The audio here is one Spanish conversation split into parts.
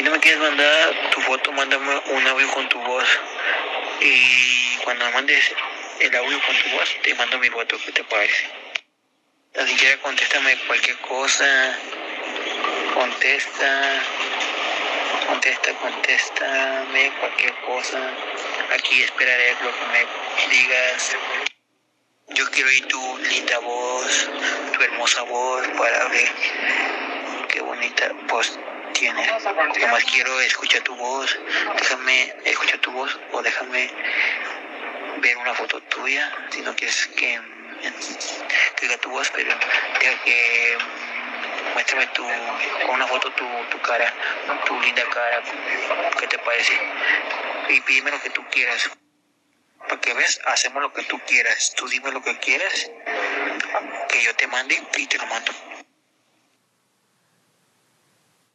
Si no me quieres mandar tu foto, mándame un audio con tu voz. Y cuando mandes el audio con tu voz, te mando mi foto, ¿qué te parece? Ni siquiera contéstame cualquier cosa. Contesta. Contesta, contéstame cualquier cosa. Aquí esperaré lo que me digas. Yo quiero oír tu linda voz, tu hermosa voz para ver qué bonita voz tienes. Nomás quiero escuchar tu voz. Déjame escuchar tu voz o déjame ver una foto tuya. Si no quieres que, que diga tu voz, pero deja que muéstrame tu, con una foto tu, tu cara, tu linda cara. ¿Qué te parece? Y pídeme lo que tú quieras. Porque ves, hacemos lo que tú quieras. Tú dime lo que quieras, que yo te mande y te lo mando.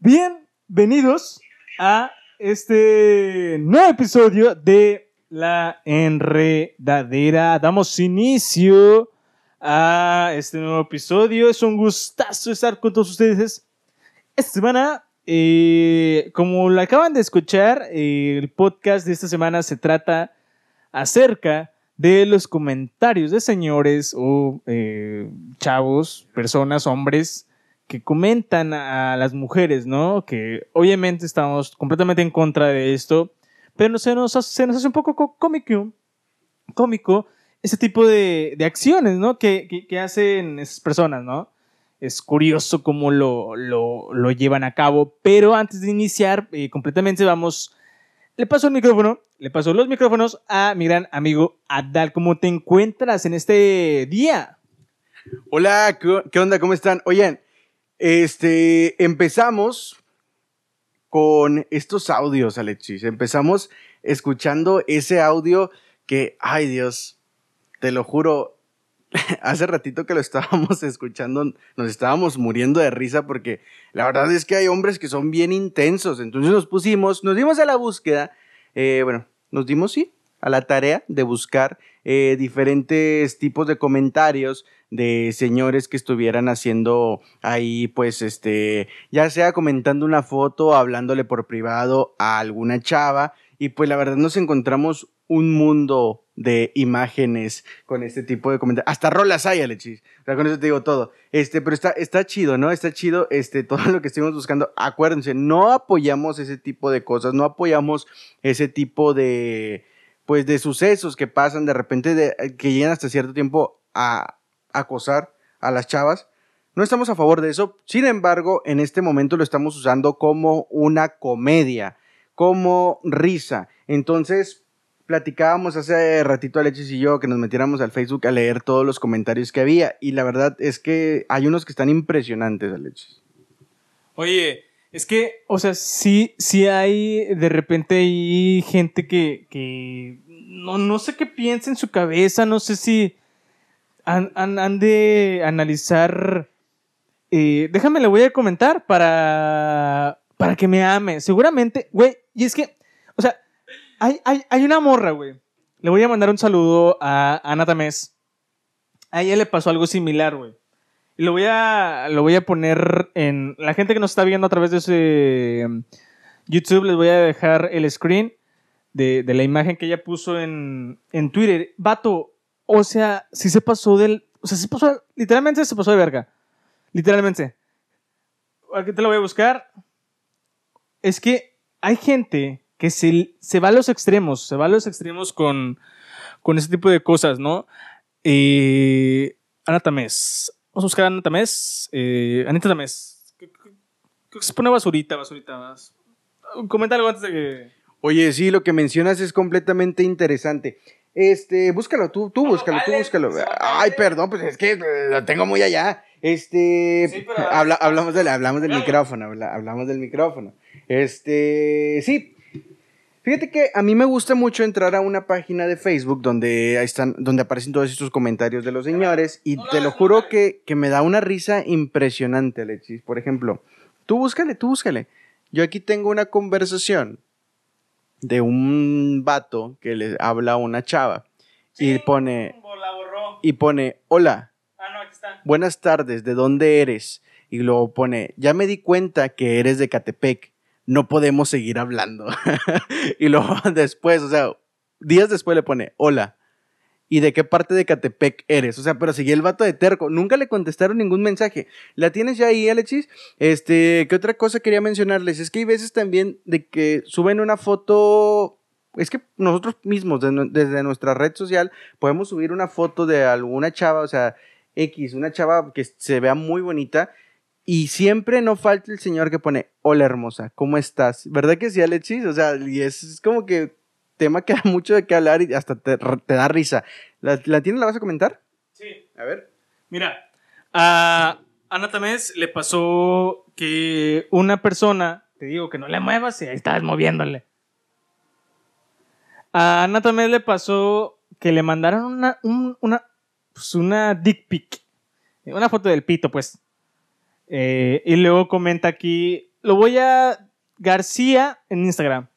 Bienvenidos a este nuevo episodio de La Enredadera. Damos inicio a este nuevo episodio. Es un gustazo estar con todos ustedes. Esta semana, eh, como lo acaban de escuchar, eh, el podcast de esta semana se trata acerca de los comentarios de señores o eh, chavos, personas, hombres que comentan a las mujeres, ¿no? Que obviamente estamos completamente en contra de esto, pero se nos hace, un poco cómico, cómico ese tipo de, acciones, ¿no? Que, que, que, hacen esas personas, ¿no? Es curioso cómo lo, lo, lo llevan a cabo, pero antes de iniciar eh, completamente vamos le paso el micrófono, le paso los micrófonos a mi gran amigo Adal. ¿Cómo te encuentras en este día? Hola, ¿qué onda? ¿Cómo están? Oigan, este, empezamos con estos audios, Alexis. Empezamos escuchando ese audio que, ay Dios, te lo juro, hace ratito que lo estábamos escuchando, nos estábamos muriendo de risa porque la verdad es que hay hombres que son bien intensos. Entonces nos pusimos, nos dimos a la búsqueda, eh, bueno, nos dimos, sí, a la tarea de buscar eh, diferentes tipos de comentarios de señores que estuvieran haciendo ahí, pues, este, ya sea comentando una foto, hablándole por privado a alguna chava, y pues la verdad nos encontramos un mundo de imágenes con este tipo de comentarios. Hasta rolas hay, Alexis. O sea, con eso te digo todo. Este, pero está, está chido, ¿no? Está chido este, todo lo que estuvimos buscando. Acuérdense, no apoyamos ese tipo de cosas, no apoyamos ese tipo de, pues, de sucesos que pasan de repente, que llegan hasta cierto tiempo a acosar a las chavas. No estamos a favor de eso. Sin embargo, en este momento lo estamos usando como una comedia, como risa. Entonces, platicábamos hace ratito Alexis y yo que nos metiéramos al Facebook a leer todos los comentarios que había y la verdad es que hay unos que están impresionantes, Alexis. Oye, es que, o sea, sí, sí hay de repente hay gente que, que no, no sé qué piensa en su cabeza, no sé si han, de analizar... Eh, déjame, le voy a comentar para, para que me ame. Seguramente, güey, y es que, o sea, hay, hay, hay una morra, güey. Le voy a mandar un saludo a Ana Tamés. A ella le pasó algo similar, güey. Lo voy a, lo voy a poner en... La gente que nos está viendo a través de ese um, YouTube, les voy a dejar el screen de, de la imagen que ella puso en, en Twitter. Vato, o sea, si se pasó del... O sea, se pasó... Literalmente se pasó de verga. Literalmente. Aquí te lo voy a buscar. Es que hay gente que se, se va a los extremos, se va a los extremos con, con ese tipo de cosas, ¿no? Eh, Ana Tamés. Vamos a buscar a Ana Tamés. Eh, Anita Tamés. Creo que se pone basurita, basurita más. Comenta algo antes de que... Oye, sí, lo que mencionas es completamente interesante. Este, búscalo tú, tú búscalo, tú búscalo. Ay, perdón, pues es que lo tengo muy allá. Este, sí, habla, hablamos, del, hablamos del micrófono, hablamos del micrófono. Este, sí, Fíjate que a mí me gusta mucho entrar a una página de Facebook donde están, donde aparecen todos estos comentarios de los señores y te lo juro que, que me da una risa impresionante, Alexis. Por ejemplo, tú búscale, tú búscale. Yo aquí tengo una conversación de un vato que le habla a una chava y pone y pone hola. Ah, buenas tardes, ¿de dónde eres? Y luego pone, ya me di cuenta que eres de Catepec no podemos seguir hablando. y luego después, o sea, días después le pone, hola. ¿Y de qué parte de Catepec eres? O sea, pero seguí el vato de terco. Nunca le contestaron ningún mensaje. ¿La tienes ya ahí, Alexis? Este, ¿qué otra cosa quería mencionarles? Es que hay veces también de que suben una foto es que nosotros mismos, desde nuestra red social, podemos subir una foto de alguna chava, o sea, X, una chava que se vea muy bonita. Y siempre no falta el señor que pone, hola hermosa, ¿cómo estás? ¿Verdad que sí, Alexis? O sea, y es, como que tema que da mucho de qué hablar y hasta te, da risa. ¿La, ¿La tienes? ¿La vas a comentar? Sí. A ver. Mira, a Ana Tamés le pasó que una persona, te digo que no le muevas y ahí estás moviéndole. A Ana también le pasó que le mandaron una, una, pues una dick pic. Una foto del pito, pues. Eh, y luego comenta aquí, lo voy a García en Instagram.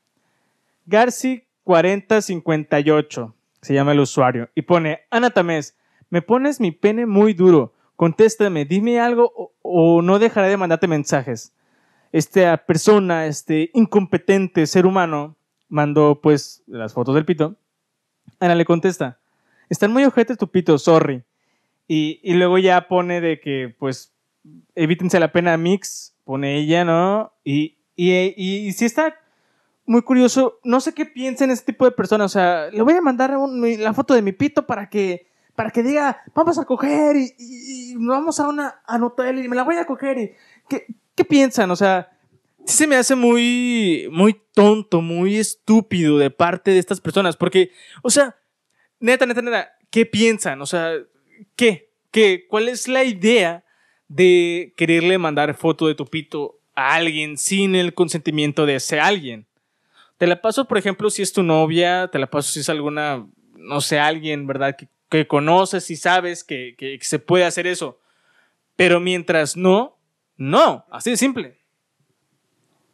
Garci4058 se llama el usuario. Y pone, Ana Tamés, me pones mi pene muy duro. Contéstame, dime algo o, o no dejaré de mandarte mensajes. Esta persona, este incompetente ser humano, mandó pues las fotos del pito. Ana le contesta, están muy ojetes tu pito, sorry. Y, y, luego ya pone de que pues evítense la pena mix, pone ella, ¿no? Y, y, y, si está muy curioso, no sé qué piensa este tipo de personas, o sea, le voy a mandar la foto de mi pito para que para que diga, vamos a coger y, y, vamos a una a y me la voy a coger y ¿qué, qué piensan? O sea, sí se me hace muy, muy tonto, muy estúpido de parte de estas personas. Porque, o sea, neta, neta, neta, ¿qué piensan? O sea, ¿qué? ¿Qué? ¿Cuál es la idea de quererle mandar foto de tu pito a alguien sin el consentimiento de ese alguien? Te la paso, por ejemplo, si es tu novia, te la paso si es alguna, no sé, alguien, ¿verdad? Que, que conoces y sabes que, que se puede hacer eso. Pero mientras no, no, así de simple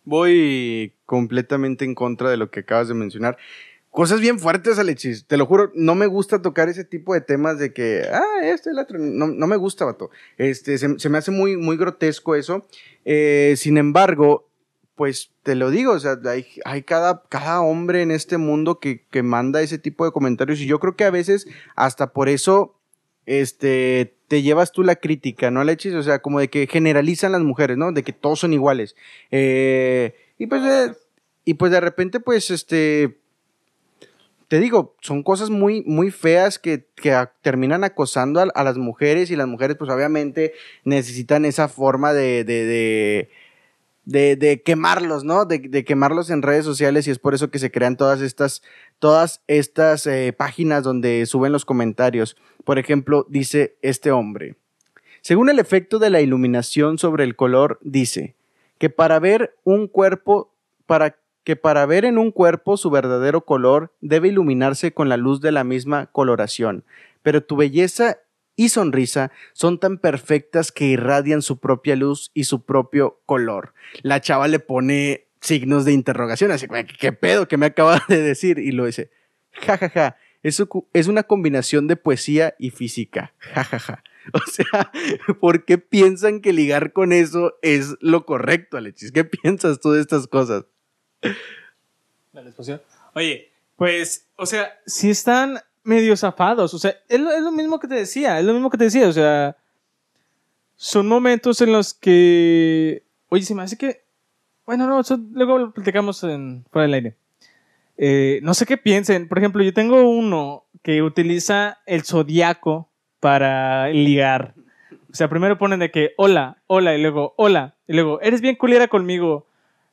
voy completamente en contra de lo que acabas de mencionar. Cosas bien fuertes, Alexis. Te lo juro, no me gusta tocar ese tipo de temas de que, ah, este, el otro. No, no me gusta, vato. Este, se, me hace muy, muy grotesco eso. Eh, sin embargo, pues te lo digo, o sea, hay, cada, cada hombre en este mundo que, que manda ese tipo de comentarios y yo creo que a veces hasta por eso este, te llevas tú la crítica, ¿no, Alexis? O sea, como de que generalizan las mujeres, ¿no? De que todos son iguales. Eh, y pues, de, y pues de repente, pues, este, te digo, son cosas muy, muy feas que, que terminan acosando a, las mujeres y las mujeres, pues, obviamente necesitan esa forma de de, de, quemarlos, ¿no? De, de, quemarlos en redes sociales y es por eso que se crean todas estas, todas estas eh, páginas donde suben los comentarios. Por ejemplo, dice este hombre, según el efecto de la iluminación sobre el color, dice que para ver un cuerpo, para que para ver en un cuerpo su verdadero color debe iluminarse con la luz de la misma coloración, pero tu belleza y sonrisa son tan perfectas que irradian su propia luz y su propio color. La chava le pone signos de interrogación, así que, ¿qué pedo que me acaba de decir? Y lo dice, jajaja, ja, ja, es, una combinación de poesía y física. Ja, O sea, ¿por qué piensan que ligar con eso es lo correcto, Alexis? ¿Qué piensas tú de estas cosas? Oye, pues, o sea, si están medio zafados, o sea, es lo, es lo mismo que te decía, es lo mismo que te decía, o sea, son momentos en los que, oye, se me hace que, bueno, no, luego lo platicamos en, fuera del aire. Eh, no sé qué piensen. Por ejemplo, yo tengo uno que utiliza el zodiaco para ligar. O sea, primero ponen de que hola, hola, y luego hola, y luego eres bien culiera conmigo.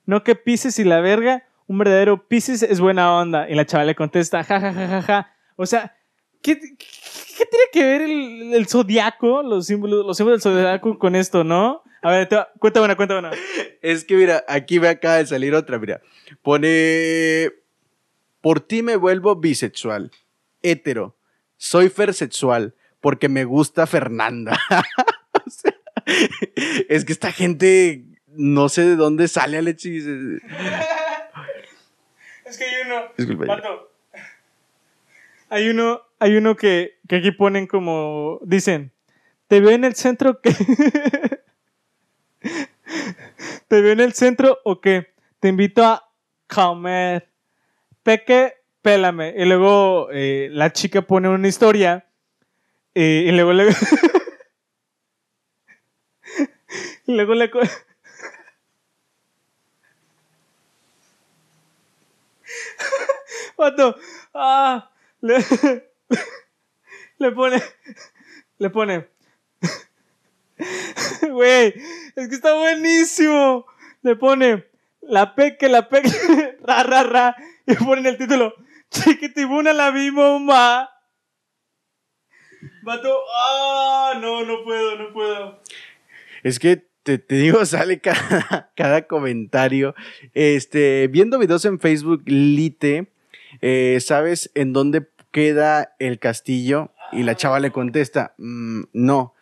No que pises y la verga, un verdadero pises es buena onda. Y la chava le contesta, ja, ja, ja, ja, ja. O sea, ¿qué, qué tiene que ver el, el zodiaco, los símbolos, los símbolos del zodiaco con esto, no? A ver, te, cuenta una, cuenta una. Es que mira, aquí me acaba de salir otra, mira. Pone por ti me vuelvo bisexual, hetero, soy fersexual, porque me gusta Fernanda. es que esta gente no sé de dónde sale Alexis. es que hay uno. Hay uno, hay uno que, que aquí ponen como. Dicen. Te veo en el centro que. ¿Te veo en el centro o qué? te invito a comer. Peque, pélame. Y luego eh, la chica pone una historia. eh, y luego le. y luego le. Vato, ah, le, le pone. Le pone. Güey, es que está buenísimo. Le pone la peque, la peque, ra, ra, ra. Y pone en el título, chiquitibuna la vi, mamá. Vato, ah, no, no puedo, no puedo. Es que te, te digo, sale cada, cada comentario. Este, viendo videos en Facebook, Lite, eh, ¿sabes en dónde queda el castillo? Y la chava le contesta, "Mm, no.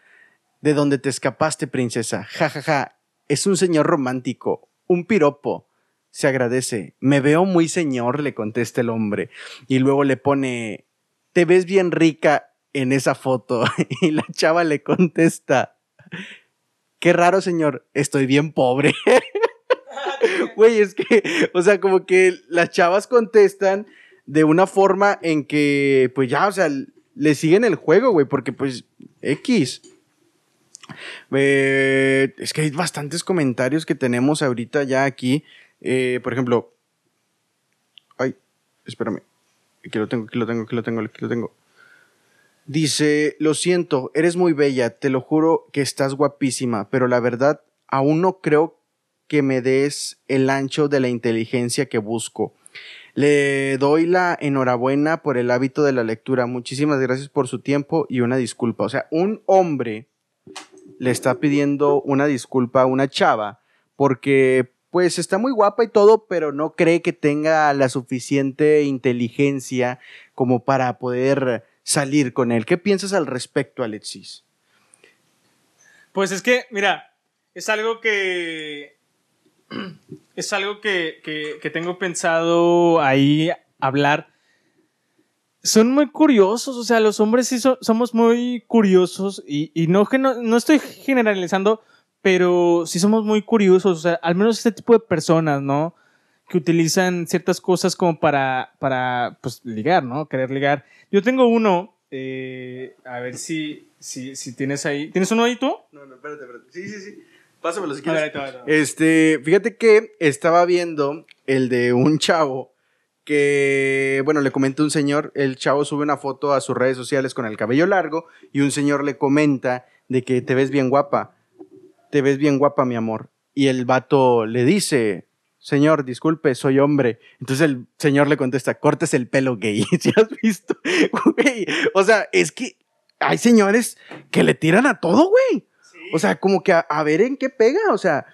¿De dónde te escapaste, princesa? Ja, ja, ja. Es un señor romántico, un piropo. Se agradece. Me veo muy señor, le contesta el hombre. Y luego le pone, te ves bien rica en esa foto. Y la chava le contesta, Qué raro, señor. Estoy bien pobre. Güey, es que, o sea, como que las chavas contestan de una forma en que, pues ya, o sea, le siguen el juego, güey, porque pues X. Eh, es que hay bastantes comentarios que tenemos ahorita ya aquí. Eh, por ejemplo, ay, espérame. Aquí lo tengo, aquí lo tengo, aquí lo tengo, aquí lo tengo. Dice, lo siento, eres muy bella, te lo juro que estás guapísima, pero la verdad, aún no creo que me des el ancho de la inteligencia que busco. Le doy la enhorabuena por el hábito de la lectura. Muchísimas gracias por su tiempo y una disculpa. O sea, un hombre le está pidiendo una disculpa a una chava porque pues está muy guapa y todo, pero no cree que tenga la suficiente inteligencia como para poder salir con él. ¿Qué piensas al respecto, Alexis? Pues es que, mira, es algo que. Es algo que, que- tengo pensado ahí hablar. Son muy curiosos, o sea, los hombres sí so- somos muy curiosos y, y no, no, no estoy generalizando, pero sí somos muy curiosos, o sea, al menos este tipo de personas, ¿no? Que utilizan ciertas cosas como para, para pues, ligar, ¿no? Querer ligar. Yo tengo uno, eh, a ver si, si, si tienes ahí. ¿Tienes uno ahí tú? No, no, espérate, espérate. Sí, sí, sí. Pásamelo si A ver, quieres. Este, fíjate que estaba viendo el de un chavo que, bueno, le comenta un señor, el chavo sube una foto a sus redes sociales con el cabello largo y un señor le comenta de que te ves bien guapa, te ves bien guapa, mi amor. Y el vato le dice, señor, disculpe, soy hombre. Entonces el señor le contesta, cortes el pelo gay. ¿Sí has visto? Güey, o sea, es que hay señores que le tiran a todo, güey. O sea, como que a, ver en qué pega. O sea,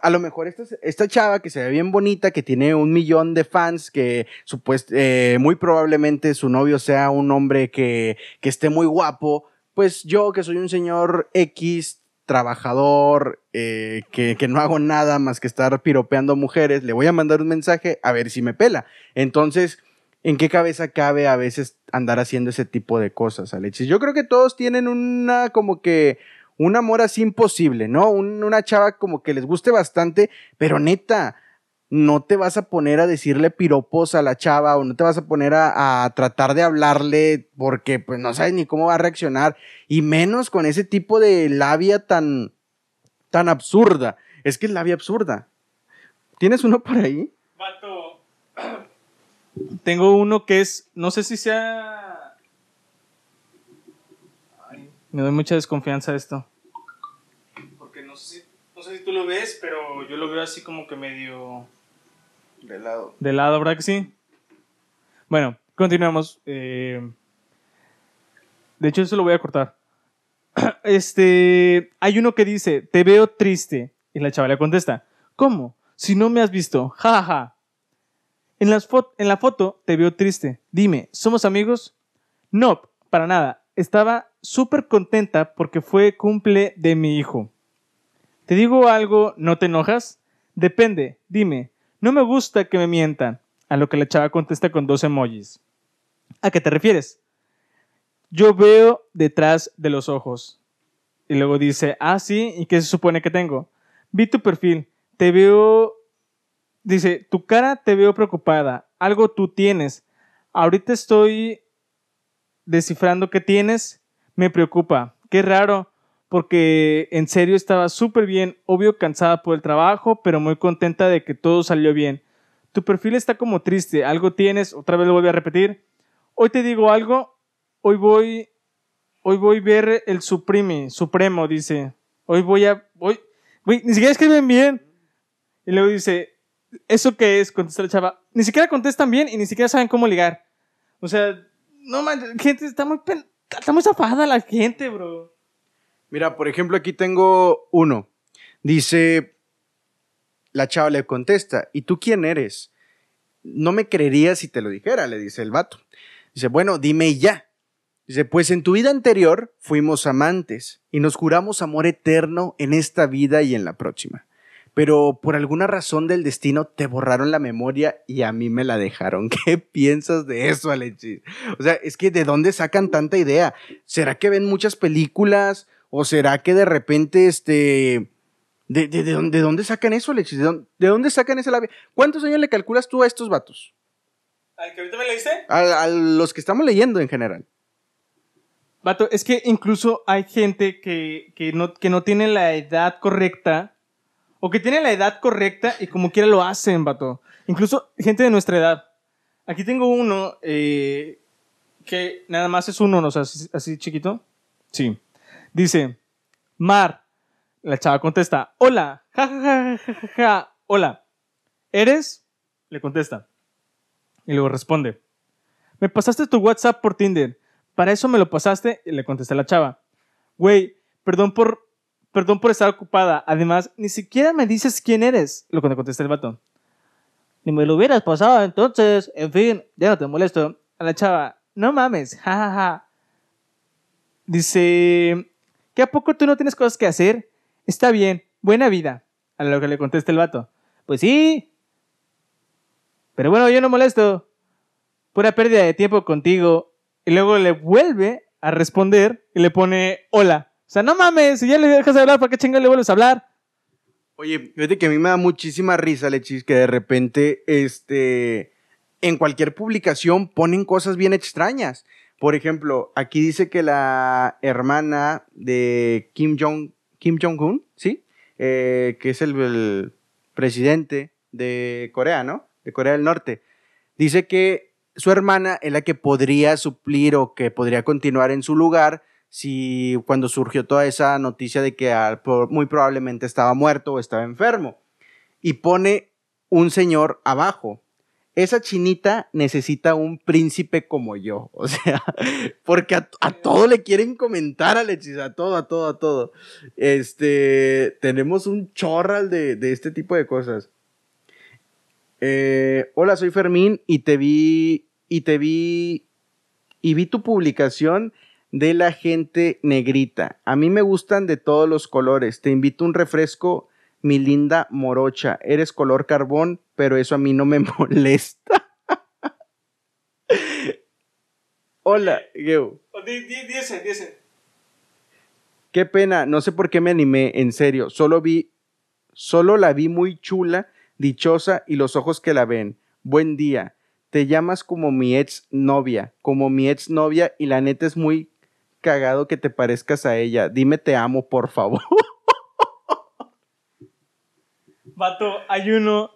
a lo mejor esta, esta chava que se ve bien bonita, que tiene un millón de fans, que supuest, eh, muy probablemente su novio sea un hombre que, que esté muy guapo, pues yo que soy un señor X, trabajador, eh, que, que no hago nada más que estar piropeando mujeres, le voy a mandar un mensaje a ver si me pela. Entonces, ¿en qué cabeza cabe a veces andar haciendo ese tipo de cosas, Alexis? Yo creo que todos tienen una como que un amor así imposible, ¿no? Un- una chava como que les guste bastante, pero neta, no te vas a poner a decirle piropos a la chava o no te vas a poner a, a tratar de hablarle porque pues no sabes ni cómo va a reaccionar y menos con ese tipo de labia tan tan absurda. Es que es labia absurda. ¿Tienes uno por ahí? Vato. Tengo uno que es. No sé si sea. Ay, me doy mucha desconfianza de esto. Porque no sé, si, no sé si tú lo ves, pero yo lo veo así como que medio. De lado. De lado, ¿verdad que sí? Bueno, continuamos. Eh, de hecho, eso lo voy a cortar. Este. Hay uno que dice: Te veo triste. Y la chava le contesta: ¿Cómo? Si no me has visto. Ja, ja, ja. En, las en la foto te veo triste. Dime, ¿somos amigos? No, para nada. Estaba súper contenta porque fue cumple de mi hijo. ¿Te digo algo, no te enojas? Depende, dime. No me gusta que me mientan. A lo que la chava contesta con dos emojis. ¿A qué te refieres? Yo veo detrás de los ojos. Y luego dice, ah, sí, ¿y qué se supone que tengo? Vi tu perfil. Te veo dice, tu cara te veo preocupada, algo tú tienes. Ahorita estoy descifrando qué tienes, me preocupa. Qué raro, porque en serio estaba súper bien, obvio cansada por el trabajo, pero muy contenta de que todo salió bien. Tu perfil está como triste, algo tienes, otra vez lo voy a repetir. Hoy te digo algo, hoy voy, hoy voy a ver el Supreme, Supremo, dice. Hoy voy a, voy, ni siquiera escriben bien. Y luego dice, ¿eso qué es? Contesta la chava. Ni siquiera contestan bien y ni siquiera saben cómo ligar. O sea, no man, gente, está muy, está muy zafada la gente, bro. Mira, por ejemplo, aquí tengo uno. Dice, la chava le contesta, ¿y tú quién eres? No me creerías si te lo dijera, le dice el vato. Dice, bueno, dime ya. Dice, pues en tu vida anterior fuimos amantes y nos juramos amor eterno en esta vida y en la próxima. Pero por alguna razón del destino te borraron la memoria y a mí me la dejaron. ¿Qué piensas de eso, Alexis? O sea, es que ¿de dónde sacan tanta idea? ¿Será que ven muchas películas? ¿O será que de repente, este... ¿De, de, de, dónde, sacan eso, Alexis? ¿De dónde, sacan esa labia? ¿Cuántos años le calculas tú a estos vatos? ¿Al que ahorita me leíste? A, a los que estamos leyendo en general. Vato, es que incluso hay gente que, que, no, que no tiene la edad correcta o que tiene la edad correcta y como quiera lo hacen, vato. Incluso gente de nuestra edad. Aquí tengo uno eh, que nada más es uno, ¿no? O sea, así chiquito. Sí. Dice, Mar. La chava contesta, hola, ja, ja, ja, ja, ja, hola. ¿Eres? Le contesta. Y luego responde, me pasaste tu WhatsApp por Tinder. Para eso me lo pasaste y le contesta la chava. Güey, perdón por, perdón por estar ocupada. Además, ni siquiera me dices quién eres. Lo que contesta el vato. Ni me lo hubieras pasado entonces. En fin, ya no te molesto. A la chava, no mames, jajaja. Ja, ja. Dice, ¿Qué a poco tú no tienes cosas que hacer? Está bien, buena vida. A lo que le contesta el vato. Pues sí. Pero bueno, yo no molesto. Pura pérdida de tiempo contigo. Y luego le vuelve a responder y le pone hola. O sea, no mames, si ya le dejas de hablar, ¿para qué chinga le vuelves a hablar? Oye, fíjate que a mí me da muchísima risa, Lechis, que de repente, este, en cualquier publicación ponen cosas bien extrañas. Por ejemplo, aquí dice que la hermana de Kim Jong Kim Jong Un, sí, eh, que es el, presidente de Corea, ¿no? De Corea del Norte, dice que su hermana es la que podría suplir o que podría continuar en su lugar si cuando surgió toda esa noticia de que muy probablemente estaba muerto o estaba enfermo. Y pone un señor abajo esa chinita necesita un príncipe como yo. O sea, porque a, todo le quieren comentar, Alexis, a todo, a todo, a todo. Este, tenemos un chorral de, este tipo de cosas. Eh, hola, soy Fermín y te vi, y te vi, y vi tu publicación de la gente negrita. A mí me gustan de todos los colores. Te invito a un refresco mi linda morocha, eres color carbón, pero eso a mí no me molesta. Hola, Geo. Oh, dice, dice. Qué pena, no sé por qué me animé, en serio. Solo vi, solo la vi muy chula, dichosa y los ojos que la ven. Buen día. Te llamas como mi ex novia, como mi ex novia y la neta es muy cagado que te parezcas a ella. Dime te amo, por favor. Vato, hay uno,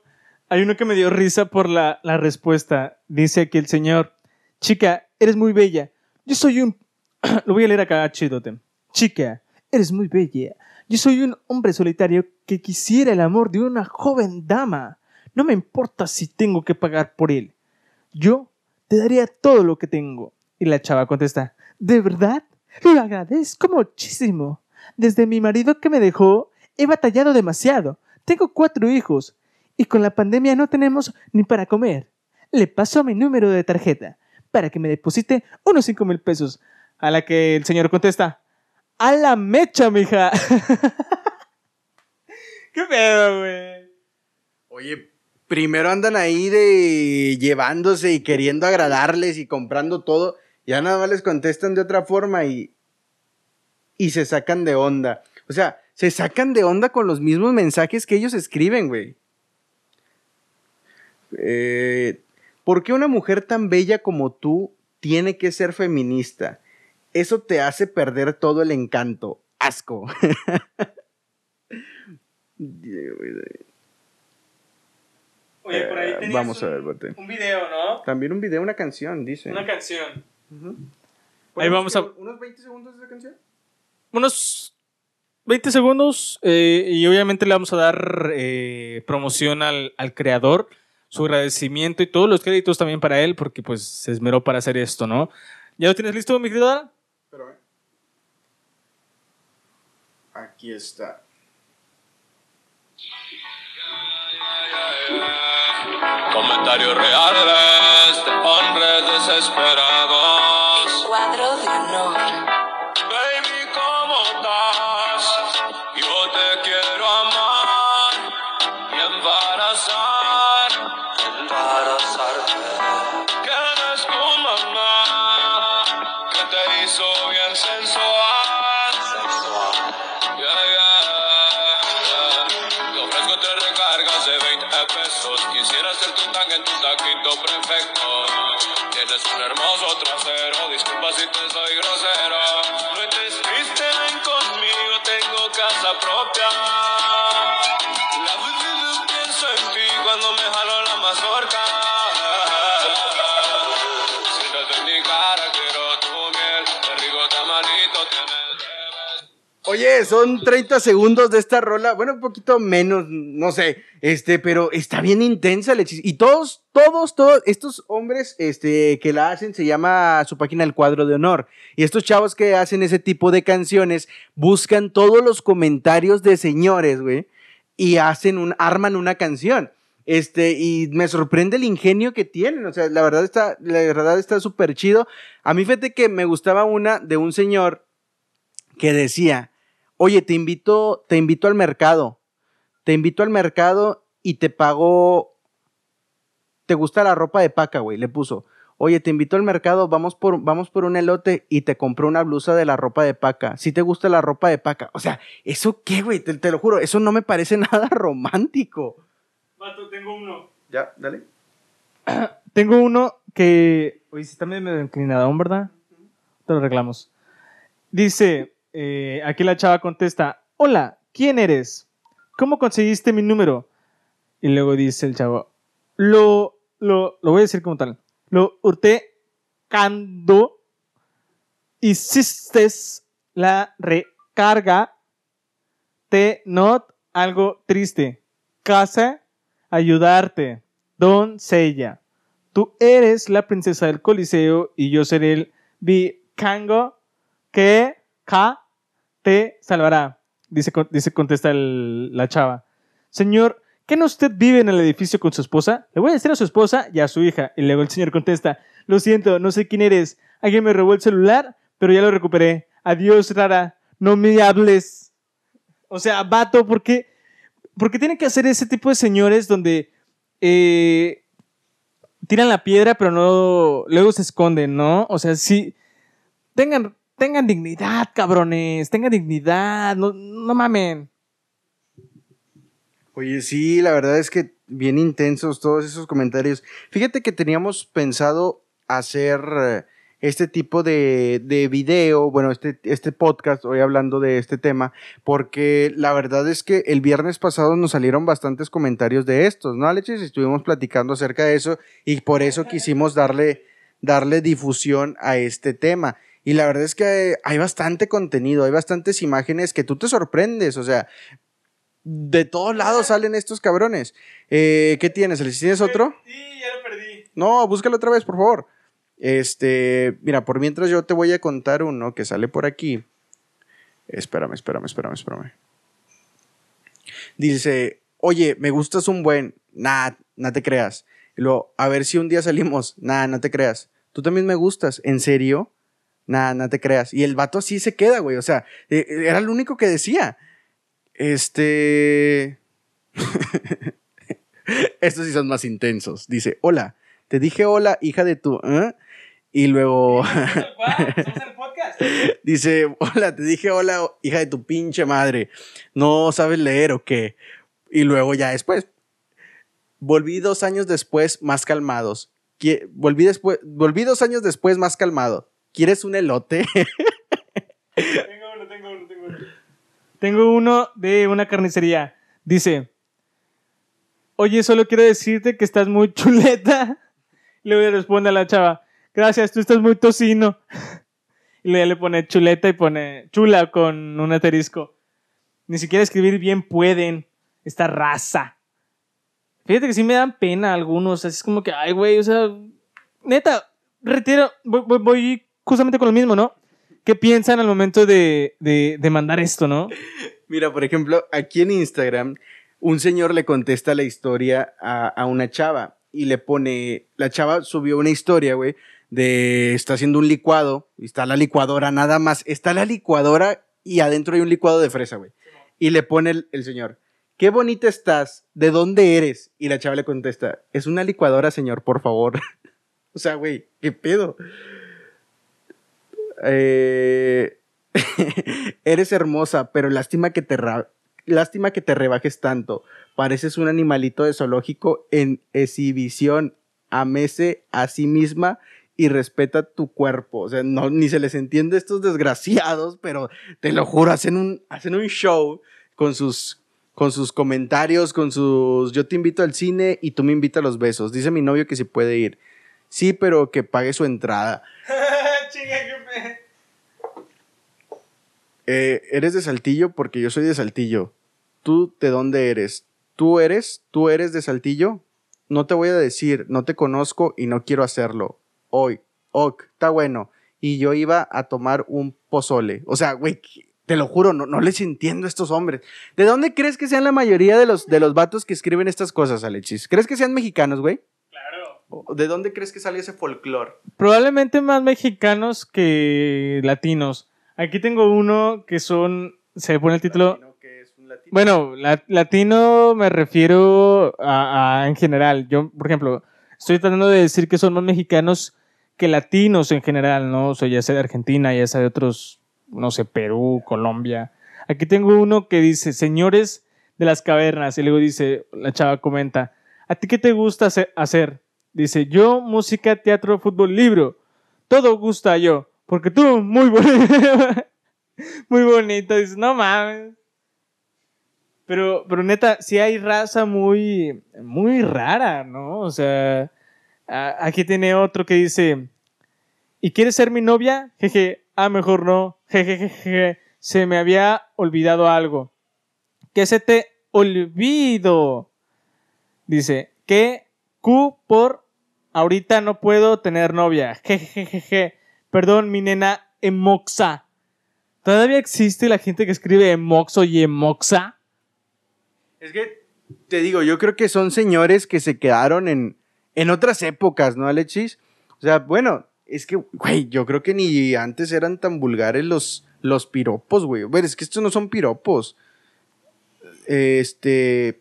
hay uno que me dio risa por la, la respuesta. Dice que el señor, chica, eres muy bella. Yo soy un... Lo voy a leer acá, chidote. Chica, eres muy bella. Yo soy un hombre solitario que quisiera el amor de una joven dama. No me importa si tengo que pagar por él. Yo te daría todo lo que tengo. Y la chava contesta, ¿de verdad? Lo agradezco muchísimo. Desde mi marido que me dejó, he batallado demasiado. Tengo cuatro hijos y con la pandemia no tenemos ni para comer. Le paso mi número de tarjeta para que me deposite unos cinco mil pesos. A la que el señor contesta, a la mecha, mija. ¿Qué pedo, güey? Oye, primero andan ahí de llevándose y queriendo agradarles y comprando todo. Ya nada más les contestan de otra forma y, y se sacan de onda. O sea, se sacan de onda con los mismos mensajes que ellos escriben, güey. Eh, ¿Por qué una mujer tan bella como tú tiene que ser feminista? Eso te hace perder todo el encanto. Asco. Oye, por ahí Eh, tenías vamos a un, ver, Bote. un video, ¿no? También un video, una canción, dice. Una canción. Ahí vamos a- ¿Unos 20 segundos de esa canción? Unos 20 segundos eh, y obviamente le vamos a dar eh, promoción al, al creador, su agradecimiento y todos los créditos también para él porque pues se esmeró para hacer esto, ¿no? ¿Ya lo tienes listo, mi querido Adán? Pero, Aquí está. Comentarios reales de hombres desesperados. Taquito perfecto. Tienes un hermoso trasero. Disculpa si te soy grosero. No estés triste, ven conmigo. Tengo casa propia. La vida pienso en ti cuando me jalo la mazorca. Oye, son 30 segundos de esta rola. Bueno, un poquito menos, no sé. Este, pero está bien intensa, Alexis. Y todos, todos, todos estos hombres este, que la hacen, se llama su página El Cuadro de Honor. Y estos chavos que hacen ese tipo de canciones buscan todos los comentarios de señores, güey. Y hacen un, arman una canción. Este, y me sorprende el ingenio que tienen. O sea, la verdad está, la verdad está súper chido. A mí fíjate que me gustaba una de un señor que decía, oye, te invito, te invito al mercado, te invito al mercado y te pago, te gusta la ropa de paca, güey, le puso, oye, te invito al mercado, vamos por, vamos por un elote y te compré una blusa de la ropa de paca, si te gusta la ropa de paca, o sea, ¿eso qué, güey? Te, te lo juro, eso no me parece nada romántico. Vato, tengo uno. Ya, dale. Tengo uno que. Oye, si está medio inclinadón, ¿verdad? Te lo arreglamos. Dice: eh, Aquí la chava contesta: Hola, ¿quién eres? ¿Cómo conseguiste mi número? Y luego dice el chavo: Lo, lo, lo voy a decir como tal. Lo hurté cuando hiciste la recarga. Te not algo triste. Casa, ayudarte. Doncella. Tú eres la princesa del Coliseo y yo seré el vicango que ca te salvará. Dice, dice contesta la chava. Señor, ¿qué no usted vive en el edificio con su esposa? Le voy a decir a su esposa y a su hija. Y luego el señor contesta, lo siento, no sé quién eres. Alguien me robó el celular, pero ya lo recuperé. Adiós, rara. No me hables. O sea, vato, ¿por qué? ¿Por qué tienen que hacer ese tipo de señores donde eh, tiran la piedra, pero no. Luego se esconden, ¿no? O sea, sí. Tengan, tengan dignidad, cabrones. Tengan dignidad. No, no mamen. Oye, sí, la verdad es que bien intensos todos esos comentarios. Fíjate que teníamos pensado hacer eh, este tipo de, de video, bueno, este, este podcast, hoy hablando de este tema, porque la verdad es que el viernes pasado nos salieron bastantes comentarios de estos, ¿no, Alexis? Estuvimos platicando acerca de eso y por eso quisimos darle, darle difusión a este tema. Y la verdad es que hay bastante contenido, hay bastantes imágenes que tú te sorprendes, o sea, de todos lados salen estos cabrones. Eh, ¿Qué tienes? Alexis? ¿Tienes otro? Sí, ya lo perdí. No, búscalo otra vez, por favor. Este, mira, por mientras yo te voy a contar uno que sale por aquí. Espérame, espérame, espérame, espérame. Dice, oye, me gustas un buen. Nah, no te creas. Y luego, a ver si un día salimos. Nah, no te creas. Tú también me gustas. ¿En serio? Nah, no te creas. Y el vato así se queda, güey. O sea, eh, era lo único que decía. Este. Estos sí son más intensos. Dice, hola, te dije hola, hija de tu... ¿eh? Y luego dice, hola, te dije hola, hija de tu pinche madre. ¿No sabes leer o qué? Y luego ya después, Volví dos años después más calmados. Volví, después, volví dos años después más calmado. ¿Quieres un elote? Tengo uno, tengo uno, tengo uno. Tengo uno de una carnicería. Dice, oye, solo quiero decirte que estás muy chuleta. Luego le responde a la chava, gracias, tú estás muy tocino. Y luego le pone chuleta y pone chula con un asterisco. Ni siquiera escribir bien pueden. Esta raza. Fíjate que sí me dan pena algunos. Así es como que, ay, güey, o sea, neta, retiro, voy, voy- voy justamente con lo mismo, ¿no? ¿Qué piensan al momento de, de, mandar esto, no? Mira, por ejemplo, aquí en Instagram, un señor le contesta la historia a, a una chava y le pone, la chava subió una historia, güey, de está haciendo un licuado, y está la licuadora, nada más, está la licuadora y adentro hay un licuado de fresa, güey. Y le pone el, el señor, qué bonita estás, ¿de dónde eres? Y la chava le contesta, es una licuadora, señor, por favor. o sea, güey, ¿qué pedo? Eh, eres hermosa, pero lástima que te lástima que te rebajes tanto. Pareces un animalito de zoológico en exhibición. Amese a sí misma y respeta tu cuerpo. O sea, ni se les entiende a estos desgraciados, pero te lo juro, hacen un, hacen un show con sus, con sus comentarios, con sus yo te invito al cine y tú me invitas a los besos. Dice mi novio que si puede ir. Sí, pero que pague su entrada. Eh, ¿Eres de Saltillo? Porque yo soy de Saltillo. ¿Tú de dónde eres? ¿Tú eres? ¿Tú eres de Saltillo? No te voy a decir, no te conozco y no quiero hacerlo. Hoy, ok, está bueno. Y yo iba a tomar un pozole. O sea, güey, te lo juro, no, no les entiendo a estos hombres. ¿De dónde crees que sean la mayoría de los, de los vatos que escriben estas cosas, Alexis? ¿Crees que sean mexicanos, güey? Claro. ¿O ¿De dónde crees que sale ese folclore? Probablemente más mexicanos que latinos. Aquí tengo uno que son, se pone el título, Bueno, la- latino me refiero a, a- en general. Yo, por ejemplo, estoy tratando de decir que son más mexicanos que latinos en general, ¿no? O sea, ya sea de Argentina, ya sea de otros, no sé, Perú, Colombia. Aquí tengo uno que dice, señores de las cavernas, y luego dice, la chava comenta, ¿a ti qué te gusta hace- hacer? Dice, yo, música, teatro, fútbol, libro. Todo gusta yo, porque tú, muy bonita. muy bonita. Dice, no mames. Pero, pero neta, sí hay raza muy, muy rara, ¿no? O sea, aquí tiene otro que dice, ¿y quieres ser mi novia? Jeje, ah, mejor no. Jejejeje, se me había olvidado algo. ¿Qué se te olvido? Dice, que Q por ahorita no puedo tener novia. Jejejeje, perdón, mi nena Emoxa. ¿Todavía existe la gente que escribe Emoxo y Emoxa? Es que te digo, yo creo que son señores que se quedaron en, en otras épocas, ¿no, Alexis? O sea, bueno, es que, güey, yo creo que ni antes eran tan vulgares los, los piropos, güey. Bueno, es que estos no son piropos. Este.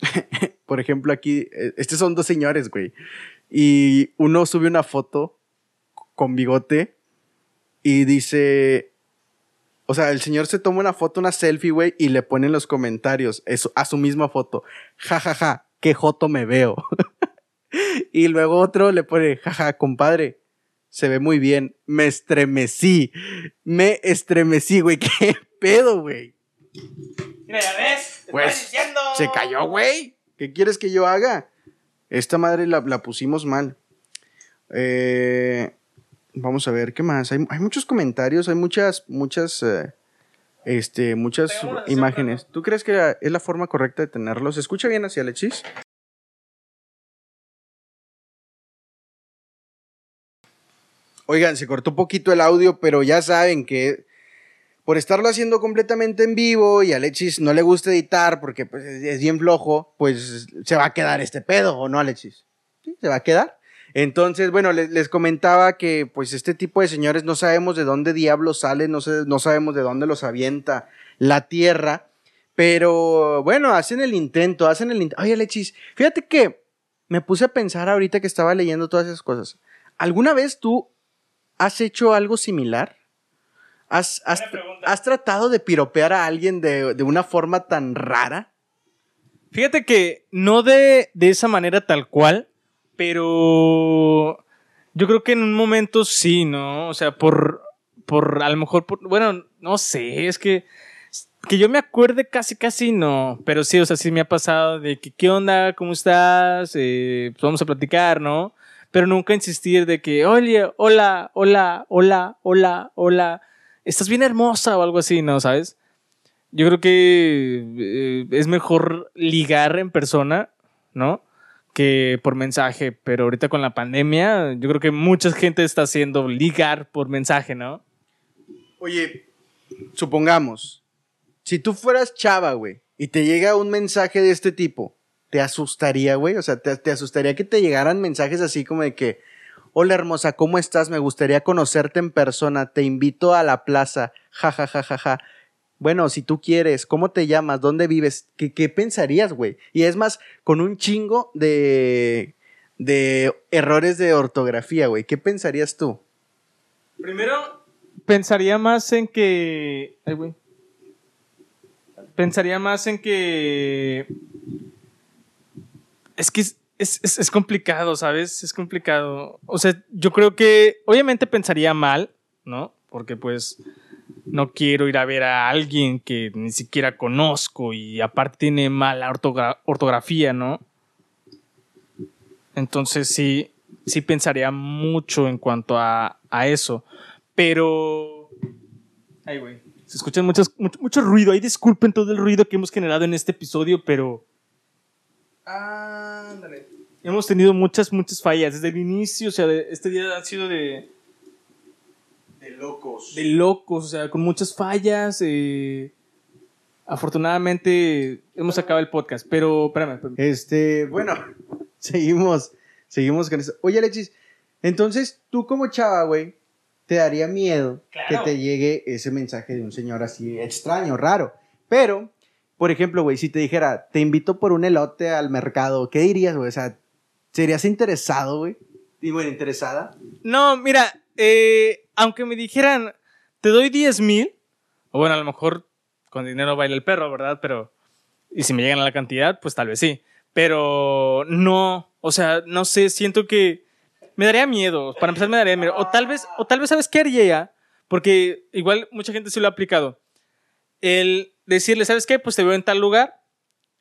Por ejemplo, aquí, eh, estos son dos señores, güey. Y uno sube una foto con bigote y dice, o sea, el señor se toma una foto, una selfie, güey, y le pone en los comentarios eso, a su misma foto. Ja, ja, ja, qué joto me veo. y luego otro le pone, ja, ja, compadre, se ve muy bien. Me estremecí. Me estremecí, güey. ¿Qué pedo, güey? Mira, ya ves, te Pues, diciendo. Se cayó, güey. ¿Qué quieres que yo haga? Esta madre la, la pusimos mal. Eh, vamos a ver, ¿qué más? Hay, hay muchos comentarios, hay muchas, muchas, eh, este, muchas imágenes. ¿Tú crees que la- es la forma correcta de tenerlos? ¿Se escucha bien hacia Alexis? Oigan, se cortó un poquito el audio, pero ya saben que por estarlo haciendo completamente en vivo y a Alexis no le gusta editar porque pues, es bien flojo, pues se va a quedar este pedo, ¿o no, Alexis? Sí, se va a quedar. Entonces, bueno, les, comentaba que pues este tipo de señores no sabemos de dónde diablos salen, no, sé- no sabemos de dónde los avienta la tierra, pero bueno, hacen el intento, hacen el intento. Oye, Alexis, fíjate que me puse a pensar ahorita que estaba leyendo todas esas cosas. ¿Alguna vez tú has hecho algo similar? ¿Has, has, has tratado de piropear a alguien de, de una forma tan rara? Fíjate que no de, de esa manera tal cual, pero yo creo que en un momento sí, ¿no? O sea, por, por a lo mejor, por- bueno, no sé, es que, que yo me acuerde casi, casi no, pero sí, o sea, sí me ha pasado de que, ¿qué onda? ¿Cómo estás? Eh, pues vamos a platicar, ¿no? Pero nunca insistir de que, oye, hola, hola, hola, hola, hola, estás bien hermosa o algo así, ¿no? ¿Sabes? Yo creo que eh, es mejor ligar en persona, ¿no? Que por mensaje. Pero ahorita con la pandemia, yo creo que mucha gente está haciendo ligar por mensaje, ¿no? Oye, supongamos, si tú fueras chava, güey, y te llega un mensaje de este tipo, ¿te asustaría, güey? O sea, ¿te, te asustaría que te llegaran mensajes así como de que, hola hermosa, ¿cómo estás? Me gustaría conocerte en persona, te invito a la plaza, ja, ja, ja, ja, ja. Bueno, si tú quieres, ¿cómo te llamas? ¿Dónde vives? ¿Qué, qué pensarías, güey? Y es más, con un chingo de, de errores de ortografía, güey. ¿Qué pensarías tú? Primero, pensaría más en que. Ay, güey. Pensaría más en que. Es que es, es- complicado, ¿sabes? Es complicado. O sea, yo creo que. Obviamente pensaría mal, ¿no? Porque pues. No quiero ir a ver a alguien que ni siquiera conozco y aparte tiene mala ortogra- ortografía, ¿no? Entonces sí, sí pensaría mucho en cuanto a, a eso. Pero. Ay, güey. Se escucha muchos, mucho, mucho ruido. Ay, disculpen todo el ruido que hemos generado en este episodio, pero. Ándale. Hemos tenido muchas, muchas fallas. Desde el inicio, o sea, de- este día ha sido de, De locos. de locos, o sea, con muchas fallas. eh, afortunadamente hemos acabado el podcast, pero espérame, espérame. Este, bueno, seguimos, seguimos con eso. Oye, Alexis, entonces tú como chava, güey, te daría miedo Claro. que te llegue ese mensaje de un señor así extraño, raro. Pero, por ejemplo, güey, si te dijera, te invito por un elote al mercado, ¿qué dirías, güey? O sea, ¿serías interesado, güey? Y bueno, interesada. No, mira, eh, aunque me dijeran, te doy 10 mil, o bueno, a lo mejor con dinero baila el perro, ¿verdad? Pero, y si me llegan a la cantidad, pues tal vez sí. Pero no, o sea, no sé, siento que me daría miedo. Para empezar, me daría miedo. O tal vez, o tal vez, ¿sabes qué haría ya? Porque igual mucha gente se lo ha aplicado. El decirle, ¿sabes qué? Pues te veo en tal lugar.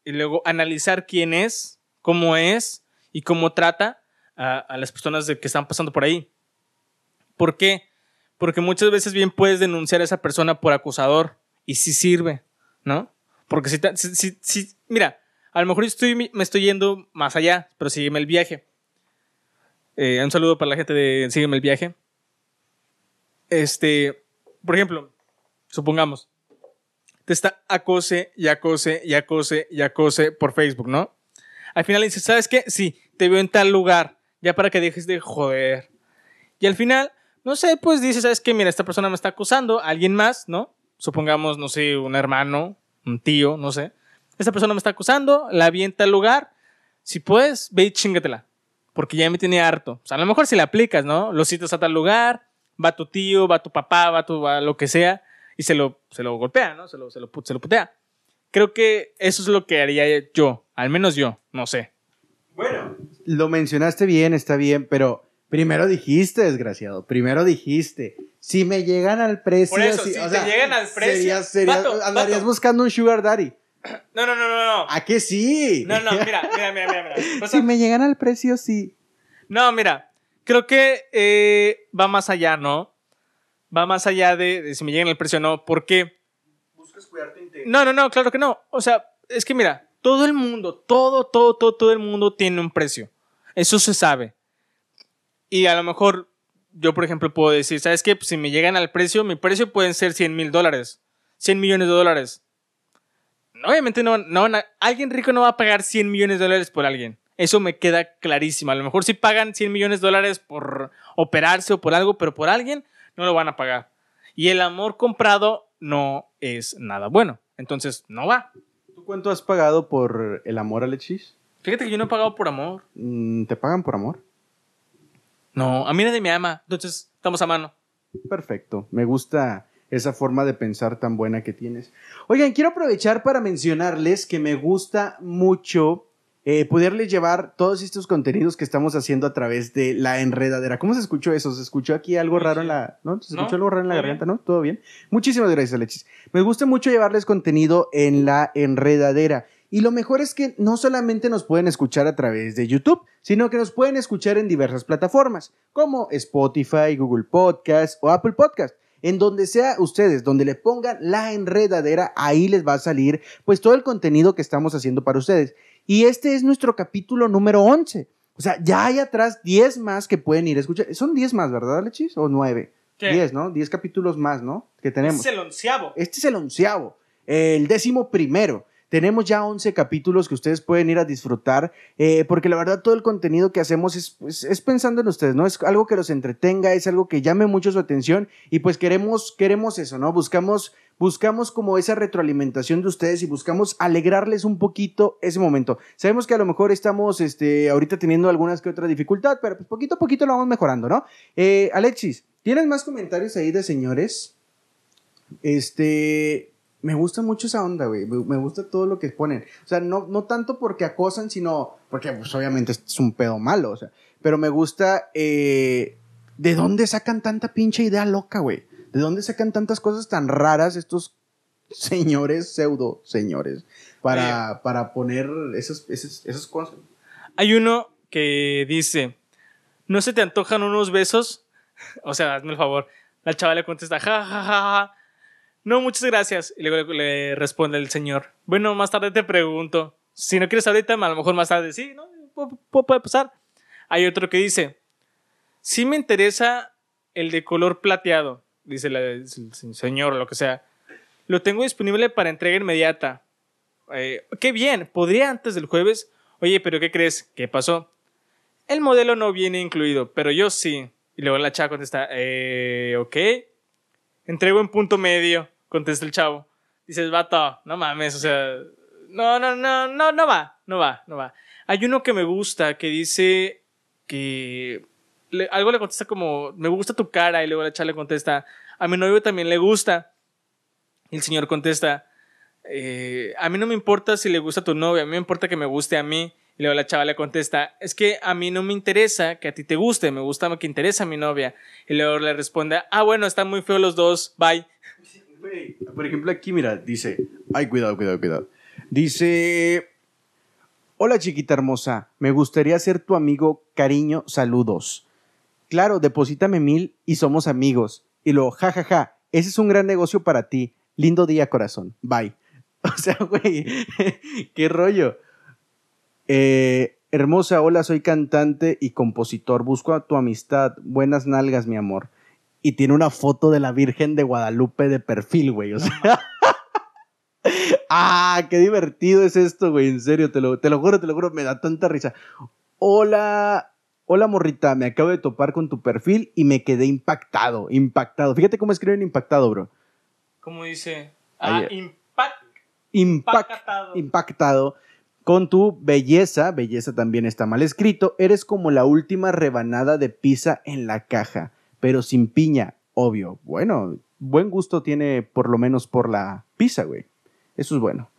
Y luego analizar quién es, cómo es y cómo trata a, las personas de que están pasando por ahí. ¿Por qué? Porque muchas veces bien puedes denunciar a esa persona por acusador y sí sirve, ¿no? Porque si, mira, a lo mejor estoy, me estoy yendo más allá, pero sígueme el viaje. Eh, un saludo para la gente de Sígueme el viaje. Este, por ejemplo, supongamos, te está acose y acose y acose y acose por Facebook, ¿no? Al final le dices, ¿sabes qué? Sí, te veo en tal lugar, ya para que dejes de joder. Y al final, no sé, pues dices, ¿sabes qué? Mira, esta persona me está acusando, alguien más, ¿no? Supongamos, no sé, un hermano, un tío, no sé. Esta persona me está acusando, la avienta al lugar. Si puedes, ve y chingatela. Porque ya me tiene harto. O sea, a lo mejor si la aplicas, ¿no? Lo citas a tal lugar, va tu tío, va tu papá, va tu va lo que sea, y se lo, se lo golpea, ¿no? Se lo, se, lo, se lo putea. Creo que eso es lo que haría yo, al menos yo, no sé. Bueno, lo mencionaste bien, está bien, pero primero dijiste, desgraciado, primero dijiste, si me llegan al precio, Por eso, sí, si o te sea, llegan al precio- serías- serías- Vato, andarías vato. buscando un sugar daddy. No, no, no, no, no. ¿A qué sí? No, no, mira, mira, mira, mira. mira. O sea, si me llegan al precio, sí. No, mira, creo que eh, va más allá, ¿no? Va más allá de, de si me llegan el precio o no. ¿Por qué? Buscas No, no, no, claro que no. O sea, es que mira, todo el mundo, todo, todo, todo, todo el mundo tiene un precio. Eso se sabe. Y a lo mejor yo, por ejemplo, puedo decir, ¿sabes qué? Pues si me llegan al precio, mi precio pueden ser 100 mil dólares, 100 millones de dólares. Obviamente no, no alguien rico no va a pagar 100 millones de dólares por alguien. Eso me queda clarísimo. A lo mejor sí pagan 100 millones de dólares por operarse o por algo, pero por alguien no lo van a pagar. Y el amor comprado no es nada bueno. Entonces, no va. ¿Tú cuánto has pagado por el amor, Alexis? Fíjate que yo no he pagado por amor. Mm, ¿Te pagan por amor? No, a mí nadie me ama. Entonces, estamos a mano. Perfecto. Me gusta, esa forma de pensar tan buena que tienes. Oigan, quiero aprovechar para mencionarles que me gusta mucho eh, poderles llevar todos estos contenidos que estamos haciendo a través de la enredadera. ¿Cómo se escuchó eso? ¿Se escuchó aquí algo raro en la... ¿No? ¿Se escuchó No, algo raro en la garganta? ¿No? ¿Todo bien? Muchísimas gracias, Alexis. Me gusta mucho llevarles contenido en la enredadera. Y lo mejor es que no solamente nos pueden escuchar a través de YouTube, sino que nos pueden escuchar en diversas plataformas, como Spotify, Google Podcast o Apple Podcast. En donde sea ustedes, donde le pongan la enredadera, ahí les va a salir pues todo el contenido que estamos haciendo para ustedes. Y este es nuestro capítulo número 11. O sea, ya hay atrás 10 más que pueden ir a escuchar. Son 10 más, ¿verdad, Alexis? ¿O 9? ¿Qué? 10, ¿no? 10 capítulos más, ¿no? Que tenemos. Es el onceavo. Este es el onceavo, el décimo primero. Tenemos ya 11 capítulos que ustedes pueden ir a disfrutar, eh, porque la verdad todo el contenido que hacemos es, pues, es pensando en ustedes, ¿no? Es algo que los entretenga, es algo que llame mucho su atención y pues queremos, queremos eso, ¿no? Buscamos, buscamos como esa retroalimentación de ustedes y buscamos alegrarles un poquito ese momento. Sabemos que a lo mejor estamos este, ahorita teniendo algunas que otra dificultad, pero pues poquito a poquito lo vamos mejorando, ¿no? Eh, Alexis, ¿tienes más comentarios ahí de señores? Este, me gusta mucho esa onda, güey. Me gusta todo lo que ponen. O sea, no, no tanto porque acosan, sino porque, pues, obviamente, es un pedo malo, o sea. Pero me gusta, eh, ¿de dónde sacan tanta pinche idea loca, güey? ¿De dónde sacan tantas cosas tan raras estos señores, pseudo señores, para, para poner esas, esas, esas cosas? Hay uno que dice, ¿no se te antojan unos besos? O sea, hazme el favor. La chava le contesta, ja, ja, ja, ja. No, muchas gracias. Y luego le responde el señor, bueno, más tarde te pregunto. Si no quieres ahorita, a lo mejor más tarde sí, ¿no? Pu- pu- Puede pasar. Hay otro que dice, sí me interesa el de color plateado, dice el señor lo que sea. Lo tengo disponible para entrega inmediata. Eh, qué bien, podría antes del jueves. Oye, pero ¿qué crees? ¿Qué pasó? El modelo no viene incluido, pero yo sí. Y luego la chava contesta, eh, ok. Entrego en punto medio, contesta el chavo. Dices, vato, no mames, o sea, no, no, no, no, no va, no va, no va. Hay uno que me gusta que dice que algo le contesta como, me gusta tu cara, y luego la chava le contesta, a mi novio también le gusta. Y el señor contesta, eh, a mí no me importa si le gusta a tu novia, a mí me importa que me guste a mí. Y luego la chava le contesta, es que a mí no me interesa que a ti te guste, me gusta que interesa a mi novia. Y luego le responde, ah, bueno, están muy feos los dos, bye. Por ejemplo, aquí, mira, dice. Ay, cuidado, cuidado, cuidado. Dice. Hola, chiquita hermosa. Me gustaría ser tu amigo, cariño, saludos. Claro, deposítame mil y somos amigos. Y luego, ja, ja, ja. Ese es un gran negocio para ti. Lindo día, corazón. Bye. O sea, güey, qué rollo. Eh, hermosa, hola, soy cantante y compositor. Busco a tu amistad. Buenas nalgas, mi amor. Y tiene una foto de la Virgen de Guadalupe de perfil, güey. O sea. ah, qué divertido es esto, güey. En serio, te lo, te lo juro, te lo juro, me da tanta risa. Hola, hola morrita, me acabo de topar con tu perfil y me quedé impactado, impactado. Fíjate cómo escriben impactado, bro. ¿Cómo dice? Ah, Ahí- impact. Impact, Impactado. impactado con tu belleza, belleza también está mal escrito, eres como la última rebanada de pizza en la caja, pero sin piña, obvio. Bueno, buen gusto tiene por lo menos por la pizza, güey. Eso es bueno.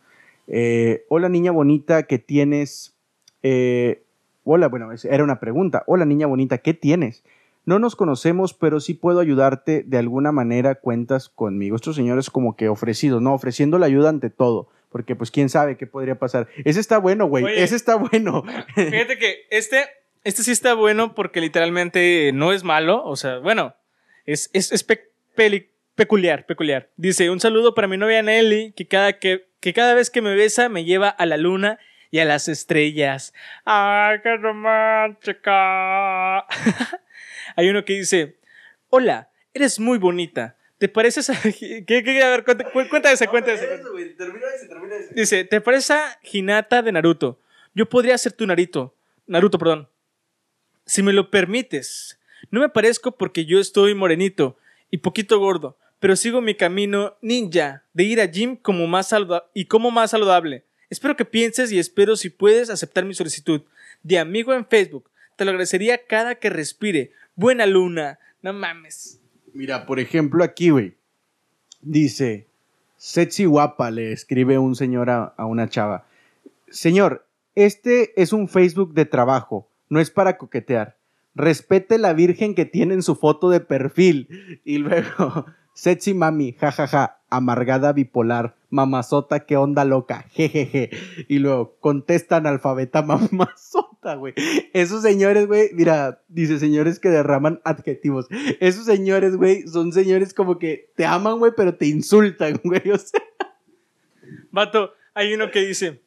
Eh, hola niña bonita, ¿qué tienes? Eh, hola, bueno, era una pregunta. Hola niña bonita, ¿qué tienes? No nos conocemos, pero sí puedo ayudarte de alguna manera, cuentas conmigo. Estos señores como que ofrecidos, ¿no? Ofreciendo la ayuda ante todo. Porque pues quién sabe qué podría pasar. Ese está bueno, güey. Oye. Ese está bueno. Fíjate que este, este sí está bueno porque literalmente no es malo. O sea, bueno, es, es, es pe- peli- peculiar, peculiar. Dice, un saludo para mi novia Nelly, que cada, que, que cada vez que me besa me lleva a la luna y a las estrellas. ¡Ay, qué romántica! Hay uno que dice, hola, eres muy bonita. ¿Te pareces a... ¿Qué? A ver, cuenta, cu- cuenta ese, cuenta ese. Dice, ¿te parece a Hinata de Naruto? Yo podría ser tu Naruto. Naruto, perdón. Si me lo permites. No me parezco porque yo estoy morenito y poquito gordo, pero sigo mi camino ninja de ir a gym como más y como más saludable. Espero que pienses y espero si puedes aceptar mi solicitud de amigo en Facebook. Te lo agradecería cada que respire. Buena luna. No mames. Mira, por ejemplo, aquí, güey. Dice, sexy guapa, le escribe un señor a, a una chava. Señor, este es un Facebook de trabajo, no es para coquetear. Respete la virgen que tiene en su foto de perfil. Y luego, sexy mami, jajaja, amargada bipolar, mamazota, qué onda loca, jejeje. Y luego, contesta analfabeta mamazota, güey. Esos señores, güey, mira, dice señores que derraman adjetivos. Esos señores, güey, son señores como que te aman, güey, pero te insultan, güey. O sea, Vato, hay uno que dice,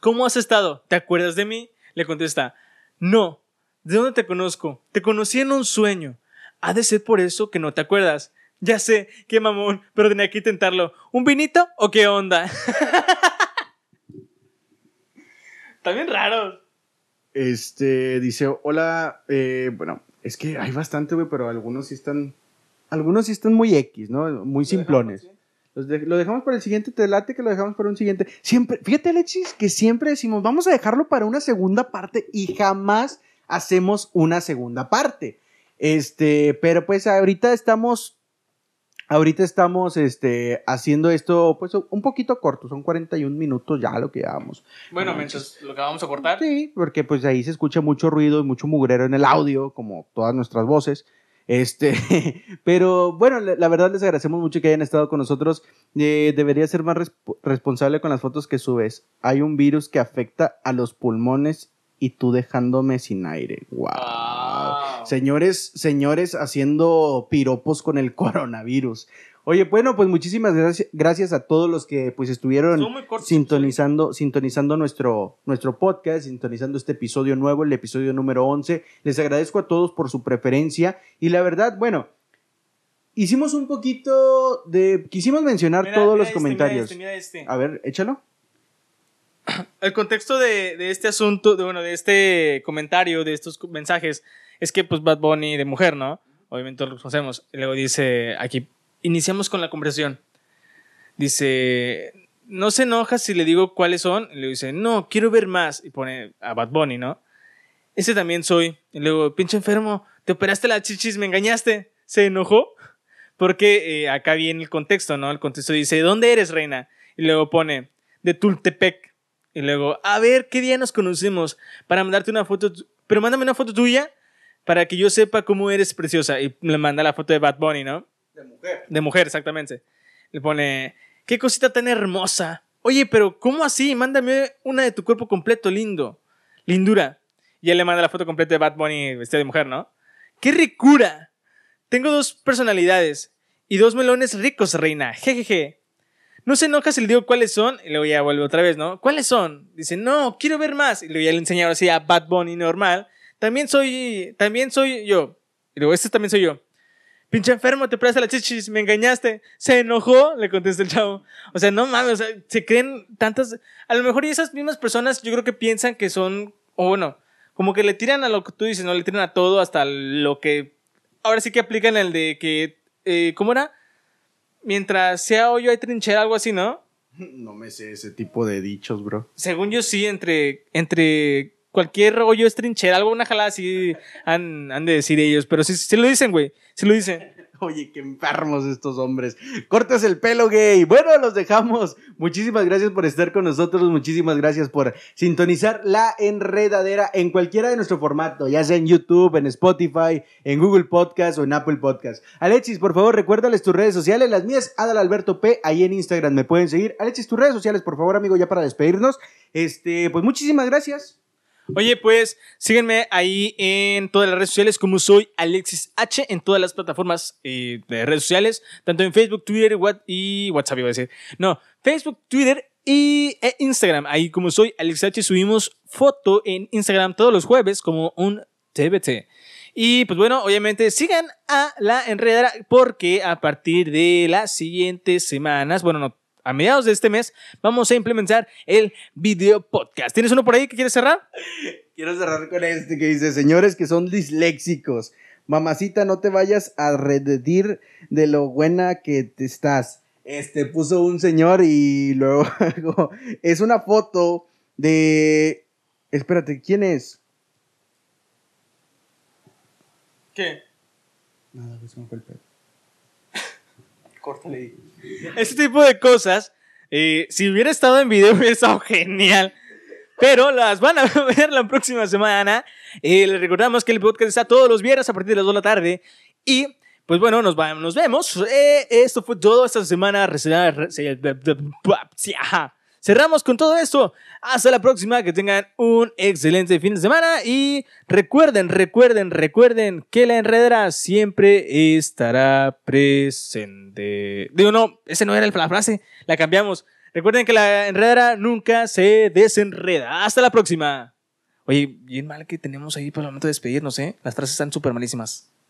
¿cómo has estado? ¿Te acuerdas de mí? Le contesta, no. ¿De dónde te conozco? Te conocí en un sueño. Ha de ser por eso que no te acuerdas. Ya sé, qué mamón, pero tenía que intentarlo. ¿Un vinito o qué onda? También raro. Este, dice, hola, eh, bueno, es que hay bastante, güey, pero algunos sí están, algunos sí están muy X, ¿no? Muy simplones. Los de- lo dejamos para el siguiente, te late que lo dejamos para un siguiente. Siempre, fíjate, Alexis, que siempre decimos, vamos a dejarlo para una segunda parte y jamás hacemos una segunda parte. Este, pero pues ahorita estamos, ahorita estamos, este, haciendo esto, pues un poquito corto, son 41 minutos ya lo que llevamos. Bueno, No mientras lo que vamos a cortar. Sí, porque pues ahí se escucha mucho ruido y mucho mugrero en el audio, como todas nuestras voces. Este, pero bueno, la la verdad les agradecemos mucho que hayan estado con nosotros. Eh, debería ser más resp- responsable con las fotos que subes. Hay un virus que afecta a los pulmones y tú dejándome sin aire. Wow. Wow. Señores, señores haciendo piropos con el coronavirus. Oye, bueno, pues muchísimas gracias, gracias a todos los que pues estuvieron sintonizando, sintonizando nuestro, nuestro podcast, sintonizando este episodio nuevo, el episodio número 11. Les agradezco a todos por su preferencia y la verdad, bueno, hicimos un poquito de, quisimos mencionar Mira, todos mira los este, comentarios. Mira este, este. A ver, échalo. El contexto de, de este asunto, de, bueno, de este comentario, de estos mensajes, es que pues Bad Bunny de mujer, ¿no? Obviamente lo conocemos. Y luego dice, aquí, iniciamos con la conversación. Dice, no se enoja si le digo cuáles son. Y le dice, no, quiero ver más. Y pone a Bad Bunny, ¿no? Ese también soy. Y luego, pinche enfermo, te operaste la chichis, me engañaste. Se enojó. Porque eh, acá viene el contexto, ¿no? El contexto dice, ¿dónde eres, reina? Y luego pone, de Tultepec. Y luego, a ver, ¿qué día nos conocemos? Para mandarte una foto, pero mándame una foto tuya para que yo sepa cómo eres preciosa. Y le manda la foto de Bad Bunny, ¿no? De mujer. De mujer, exactamente. Le pone, qué cosita tan hermosa. Oye, pero ¿cómo así? Mándame una de tu cuerpo completo, lindo. Lindura. Y él le manda la foto completa de Bad Bunny vestida de mujer, ¿no? ¡Qué ricura! Tengo dos personalidades y dos melones ricos, reina. Jejeje. No se enoja si le digo cuáles son. Y luego ya vuelve otra vez, ¿no? ¿Cuáles son? Dice, no, quiero ver más. Y luego ya le enseña ahora sí a Bad Bunny normal. También soy, también soy yo. Y luego, este también soy yo. Pinche enfermo, te operaste la chichis, me engañaste. Se enojó, le contesta el chavo. O sea, no mames, o sea, se creen tantas. A lo mejor y esas mismas personas yo creo que piensan que son, o bueno, como que le tiran a lo que tú dices, no le tiran a todo hasta lo que. Ahora sí que aplican el de que. eh, ¿Cómo era? Mientras sea hoyo hay trinchera, algo así, ¿no? No me sé ese tipo de dichos, bro. Según yo sí, entre, entre cualquier hoyo es trinchera, algo, una jalada así han, han de decir ellos, pero sí, sí lo dicen, güey, sí lo dicen. Oye, qué enfermos estos hombres. Cortas el pelo, gay. Bueno, los dejamos. Muchísimas gracias por estar con nosotros. Muchísimas gracias por sintonizar la enredadera en cualquiera de nuestro formato, ya sea en YouTube, en Spotify, en Google Podcast o en Apple Podcast. Alexis, por favor, recuérdales tus redes sociales. Las mías, Adal Alberto P. Ahí en Instagram me pueden seguir. Alexis, tus redes sociales, por favor, amigo, ya para despedirnos. Este, pues muchísimas gracias. Oye, pues síguenme ahí en todas las redes sociales como soy Alexis H en todas las plataformas eh, de redes sociales, tanto en Facebook, Twitter What- y WhatsApp iba a decir. No, Facebook, Twitter y e Instagram. Ahí como soy Alexis H subimos foto en Instagram todos los jueves como un TBT. Y pues bueno, obviamente sigan a la enredadera porque a partir de las siguientes semanas, bueno, no, a mediados de este mes, vamos a implementar el video podcast. ¿Tienes uno por ahí que quieres cerrar? Quiero cerrar con este que dice, señores que son disléxicos, mamacita, no te vayas a rededir de lo buena que te estás. Este puso un señor y luego es una foto de... Espérate, ¿quién es? ¿Qué? Nada, pues me fue el pedo. Córtale. Este tipo de cosas, eh, si hubiera estado en video, hubiera estado genial. Pero las van a ver la próxima semana. Eh, les recordamos que el podcast está todos los viernes a partir de las 2 de la tarde. Y pues bueno, nos, va- nos vemos. Eh, esto fue todo esta semana. Cerramos con todo esto. Hasta la próxima. Que tengan un excelente fin de semana. Y recuerden, recuerden, recuerden que la enredera siempre estará presente. Digo, no, esa no era la frase. La cambiamos. Recuerden que la enredera nunca se desenreda. Hasta la próxima. Oye, bien mal que tenemos ahí para el momento de despedirnos, ¿eh? Las frases están súper malísimas.